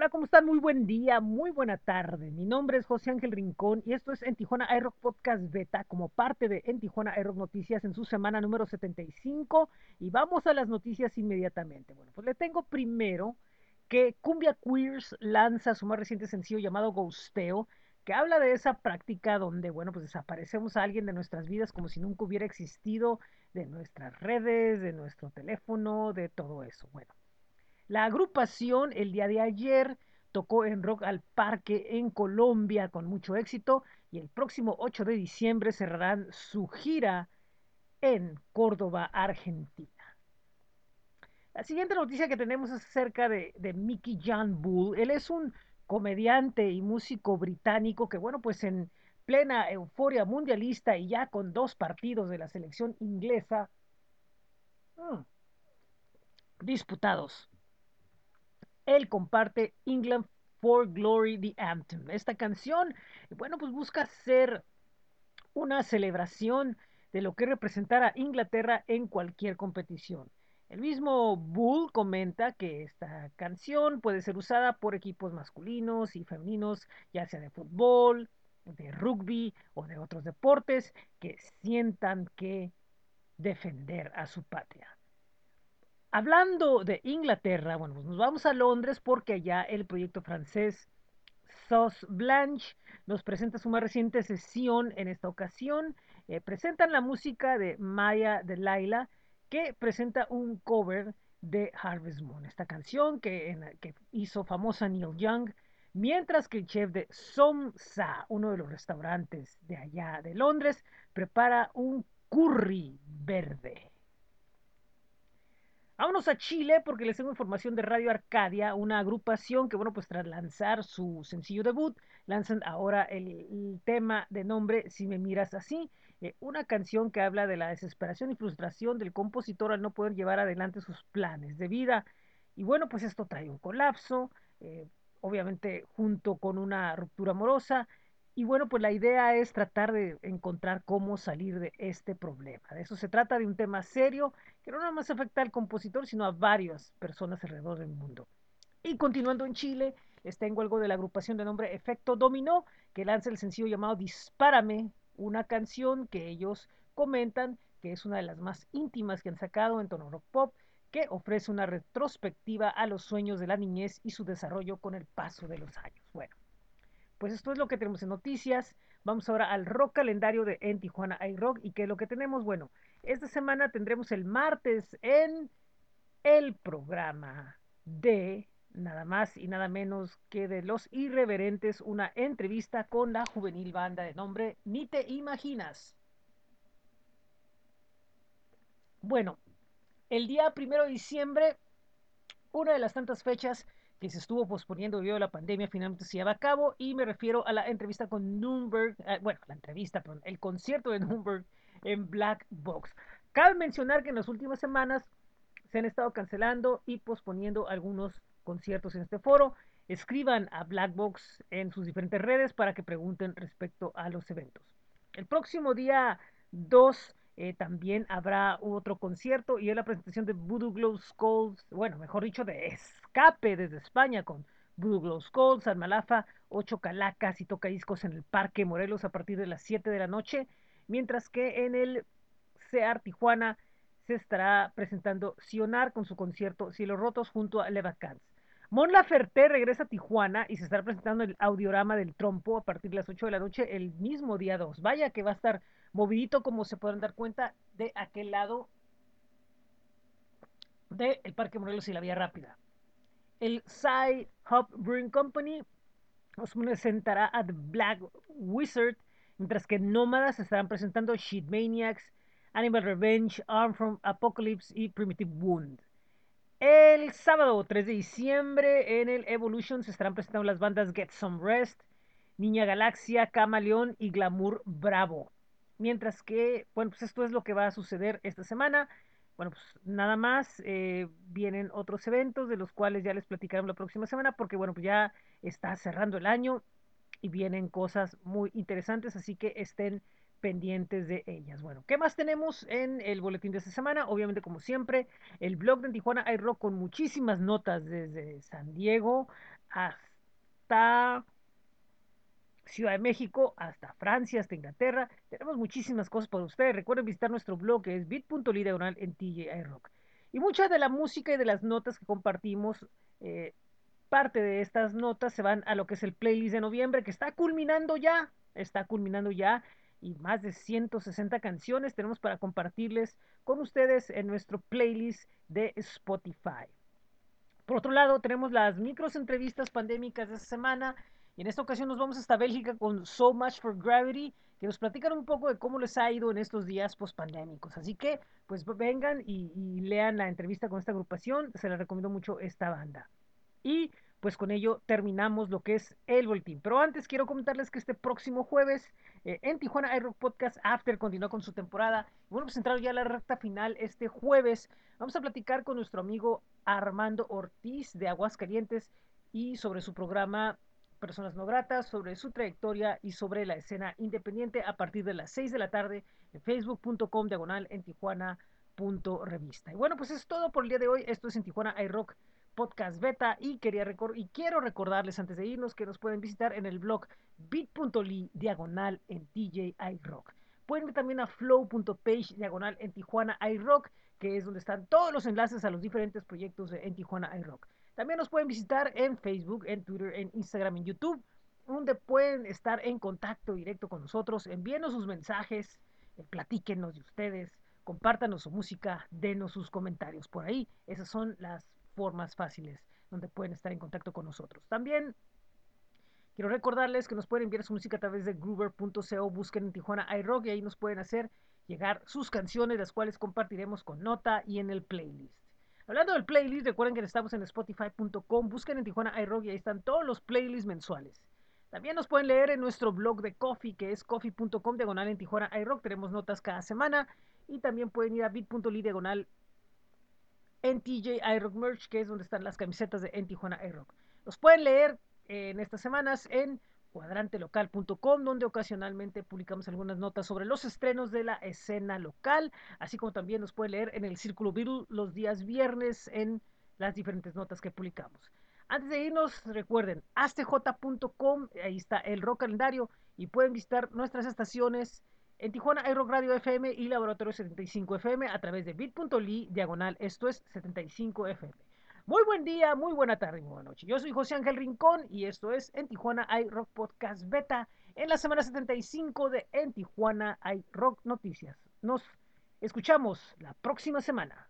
Hola, ¿cómo están? Muy buen día, muy buena tarde. Mi nombre es José Ángel Rincón y esto es En Tijuana iRock Podcast Beta como parte de En Tijuana iRock Noticias en su semana número 75 y vamos a las noticias inmediatamente. Bueno, pues le tengo primero que Cumbia Queers lanza su más reciente sencillo llamado Ghosteo, que habla de esa práctica donde, bueno, pues desaparecemos a alguien de nuestras vidas como si nunca hubiera existido, de nuestras redes, de nuestro teléfono, de todo eso. Bueno, la agrupación el día de ayer tocó en Rock al Parque en Colombia con mucho éxito y el próximo 8 de diciembre cerrarán su gira en Córdoba, Argentina. La siguiente noticia que tenemos es acerca de, de Mickey John Bull. Él es un comediante y músico británico que, bueno, pues en plena euforia mundialista y ya con dos partidos de la selección inglesa mmm, disputados él comparte England for Glory, The Anthem. Esta canción, bueno, pues busca ser una celebración de lo que representará Inglaterra en cualquier competición. El mismo Bull comenta que esta canción puede ser usada por equipos masculinos y femeninos, ya sea de fútbol, de rugby o de otros deportes, que sientan que defender a su patria. Hablando de Inglaterra, bueno, pues nos vamos a Londres porque allá el proyecto francés Sauce Blanche nos presenta su más reciente sesión en esta ocasión. Eh, presentan la música de Maya de Laila, que presenta un cover de Harvest Moon, esta canción que hizo famosa Neil Young, mientras que el chef de Somsa, uno de los restaurantes de allá de Londres, prepara un curry verde. Vámonos a Chile porque les tengo información de Radio Arcadia, una agrupación que, bueno, pues tras lanzar su sencillo debut, lanzan ahora el, tema de nombre Si me miras así, eh, una canción que habla de la desesperación y frustración del compositor al no poder llevar adelante sus planes de vida. Y bueno, pues esto trae un colapso, eh, obviamente junto con una ruptura amorosa. Y bueno, pues la idea es tratar de encontrar cómo salir de este problema. De eso se trata de un tema serio que no nada más afecta al compositor, sino a varias personas alrededor del mundo. Y continuando en Chile, les tengo algo de la agrupación de nombre Efecto Dominó, que lanza el sencillo llamado Dispárame, una canción que ellos comentan que es una de las más íntimas que han sacado en tono rock pop, que ofrece una retrospectiva a los sueños de la niñez y su desarrollo con el paso de los años. Bueno, pues esto es lo que tenemos en noticias. Vamos ahora al rock calendario de En Tijuana iRock. ¿Y qué es lo que tenemos? Bueno, esta semana tendremos el martes en el programa de nada más y nada menos que de Los Irreverentes, una entrevista con la juvenil banda de nombre Ni te imaginas. Bueno, el día primero de diciembre, una de las tantas fechas que se estuvo posponiendo debido a la pandemia, finalmente se lleva a cabo y me refiero a la entrevista con Nürnberg, eh, bueno, la entrevista, perdón, el concierto de Nürnberg en Black Box. Cabe mencionar que en las últimas semanas se han estado cancelando y posponiendo algunos conciertos en este foro. Escriban a Black Box en sus diferentes redes para que pregunten respecto a los eventos. El próximo día 2 eh, también habrá otro concierto y es la presentación de Voodoo Glow Skulls, bueno, mejor dicho, de escape desde España con Voodoo Glow Skulls, Almalafa, Ocho Calacas y toca discos en el Parque Morelos a partir de las 7 de la noche mientras que en el CEAR Tijuana se estará presentando Sionar con su concierto Cielos Rotos junto a Levacans. Mon Laferte regresa a Tijuana y se estará presentando el audiorama del trompo a partir de las 8 de la noche el mismo día 2. Vaya que va a estar movidito como se podrán dar cuenta de aquel lado del el Parque Morelos y la Vía Rápida. El Sci Hub Brewing Company nos presentará a The Black Wizard mientras que Nómadas estarán presentando Shit Maniacs, Animal Revenge, Arm from Apocalypse y Primitive Wound. El sábado 3 de diciembre en el Evolution se estarán presentando las bandas Get Some Rest, Niña Galaxia, Camaleón y Glamour Bravo. Mientras que, bueno, pues esto es lo que va a suceder esta semana. Bueno, pues nada más, eh, vienen otros eventos de los cuales ya les platicaremos la próxima semana porque, bueno, pues ya está cerrando el año y vienen cosas muy interesantes, así que estén pendientes de ellas. Bueno, ¿qué más tenemos en el boletín de esta semana? Obviamente, como siempre, el blog de Tijuana iRock con muchísimas notas desde San Diego hasta Ciudad de México, hasta Francia, hasta Inglaterra. Tenemos muchísimas cosas para ustedes. Recuerden visitar nuestro blog que es bit.ly en TJI Rock. Y mucha de la música y de las notas que compartimos, eh, parte de estas notas se van a lo que es el playlist de noviembre, que está culminando ya, está culminando ya, y más de 160 canciones tenemos para compartirles con ustedes en nuestro playlist de Spotify. Por otro lado, tenemos las micros entrevistas pandémicas de esta semana. Y en esta ocasión nos vamos hasta Bélgica con So Much for Gravity, que nos platican un poco de cómo les ha ido en estos días post-pandémicos. Así que, pues vengan y, y, lean la entrevista con esta agrupación. Se les recomiendo mucho esta banda. Y pues con ello terminamos lo que es el boletín. Pero antes quiero comentarles que este próximo jueves eh, en Tijuana iRock Podcast After continúa con su temporada. Bueno, pues entrar ya a la recta final este jueves. Vamos a platicar con nuestro amigo Armando Ortiz de Aguascalientes y sobre su programa Personas No Gratas, sobre su trayectoria y sobre la escena independiente a partir de las 6 de la tarde en facebook.com diagonal en Tijuana. Revista. Y bueno, pues es todo por el día de hoy. Esto es en Tijuana iRock podcast beta y quería y quiero recordarles antes de irnos que nos pueden visitar en el blog bit.ly diagonal en TJ iRock. Pueden ir también a flow.page diagonal en Tijuana iRock, que es donde están todos los enlaces a los diferentes proyectos en Tijuana iRock. También nos pueden visitar en Facebook, en Twitter, en Instagram, en YouTube, donde pueden estar en contacto directo con nosotros. Envíenos sus mensajes, eh, platíquenos de ustedes, compártanos su música, denos sus comentarios por ahí. Esas son las formas fáciles donde pueden estar en contacto con nosotros. También quiero recordarles que nos pueden enviar su música a través de groover.co, busquen en Tijuana iRock y ahí nos pueden hacer llegar sus canciones, las cuales compartiremos con nota y en el playlist. Hablando del playlist, recuerden que estamos en spotify.com, busquen en Tijuana iRock y ahí están todos los playlists mensuales. También nos pueden leer en nuestro blog de Coffee, que es coffee.com diagonal en Tijuana iRock. Tenemos notas cada semana. Y también pueden ir a bit.ly diagonal en TJ iRock Merch, que es donde están las camisetas de En Tijuana iRock. Los pueden leer en estas semanas en cuadrantelocal.com, donde ocasionalmente publicamos algunas notas sobre los estrenos de la escena local, así como también nos pueden leer en el Círculo Virus los días viernes en las diferentes notas que publicamos. Antes de irnos, recuerden, astj.com, ahí está el rock calendario y pueden visitar nuestras estaciones en Tijuana iRock Radio FM y Laboratorio 75 FM a través de bit.ly diagonal, esto es 75 FM. Muy buen día, muy buena tarde, muy buena noche. Yo soy José Ángel Rincón y esto es En Tijuana iRock Podcast Beta en la semana 75 de En Tijuana iRock Noticias. Nos escuchamos la próxima semana.